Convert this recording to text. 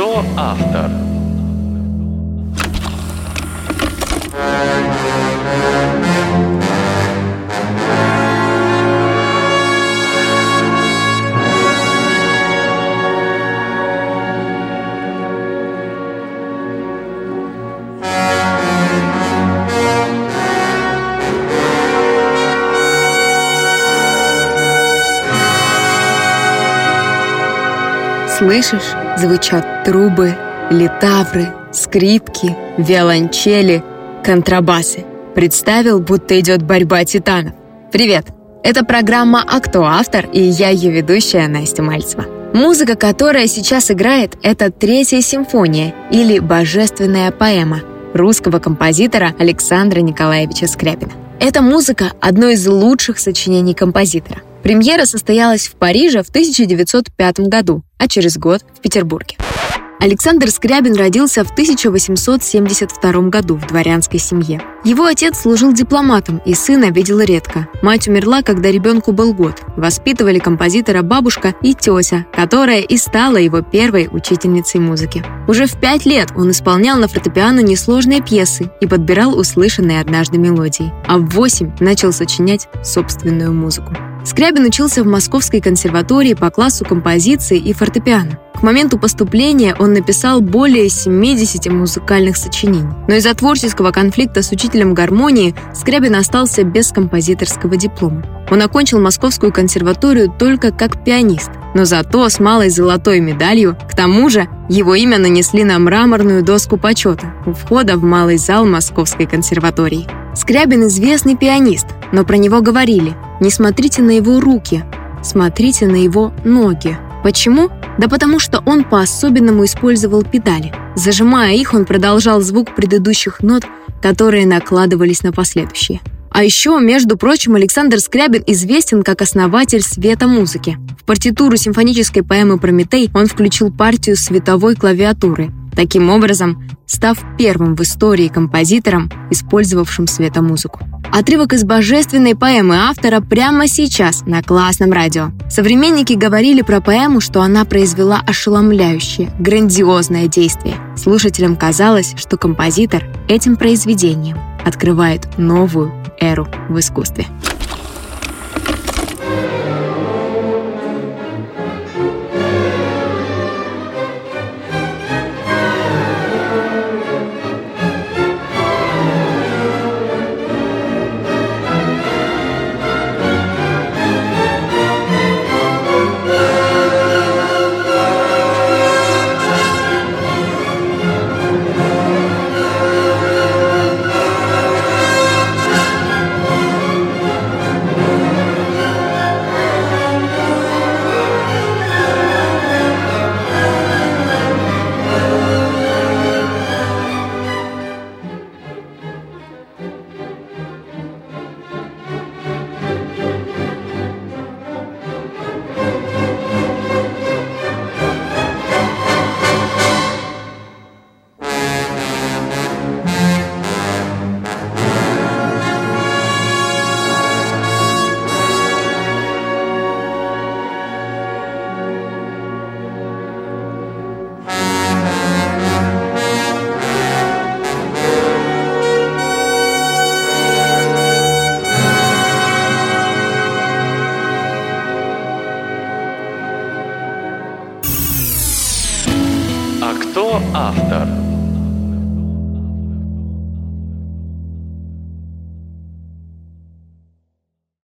кто автор? Слышишь, звучат трубы, литавры, скрипки, виолончели, контрабасы. Представил, будто идет борьба титанов. Привет! Это программа «А кто автор?» и я ее ведущая Настя Мальцева. Музыка, которая сейчас играет, это третья симфония или божественная поэма русского композитора Александра Николаевича Скрябина. Эта музыка – одно из лучших сочинений композитора. Премьера состоялась в Париже в 1905 году, а через год в Петербурге. Александр Скрябин родился в 1872 году в дворянской семье. Его отец служил дипломатом и сына видел редко. Мать умерла, когда ребенку был год. Воспитывали композитора бабушка и тетя, которая и стала его первой учительницей музыки. Уже в пять лет он исполнял на фортепиано несложные пьесы и подбирал услышанные однажды мелодии. А в восемь начал сочинять собственную музыку. Скрябин учился в Московской консерватории по классу композиции и фортепиано. К моменту поступления он написал более 70 музыкальных сочинений. Но из-за творческого конфликта с учителем гармонии Скрябин остался без композиторского диплома. Он окончил Московскую консерваторию только как пианист, но зато с малой золотой медалью. К тому же его имя нанесли на мраморную доску почета у входа в малый зал Московской консерватории. Скрябин известный пианист, но про него говорили «не смотрите на его руки, смотрите на его ноги». Почему? Да потому что он по-особенному использовал педали. Зажимая их, он продолжал звук предыдущих нот, которые накладывались на последующие. А еще, между прочим, Александр Скрябин известен как основатель света музыки. Партитуру симфонической поэмы «Прометей» он включил партию световой клавиатуры, таким образом став первым в истории композитором, использовавшим светомузыку. Отрывок из божественной поэмы автора прямо сейчас на классном радио. Современники говорили про поэму, что она произвела ошеломляющее, грандиозное действие. Слушателям казалось, что композитор этим произведением открывает новую эру в искусстве. Кто автор?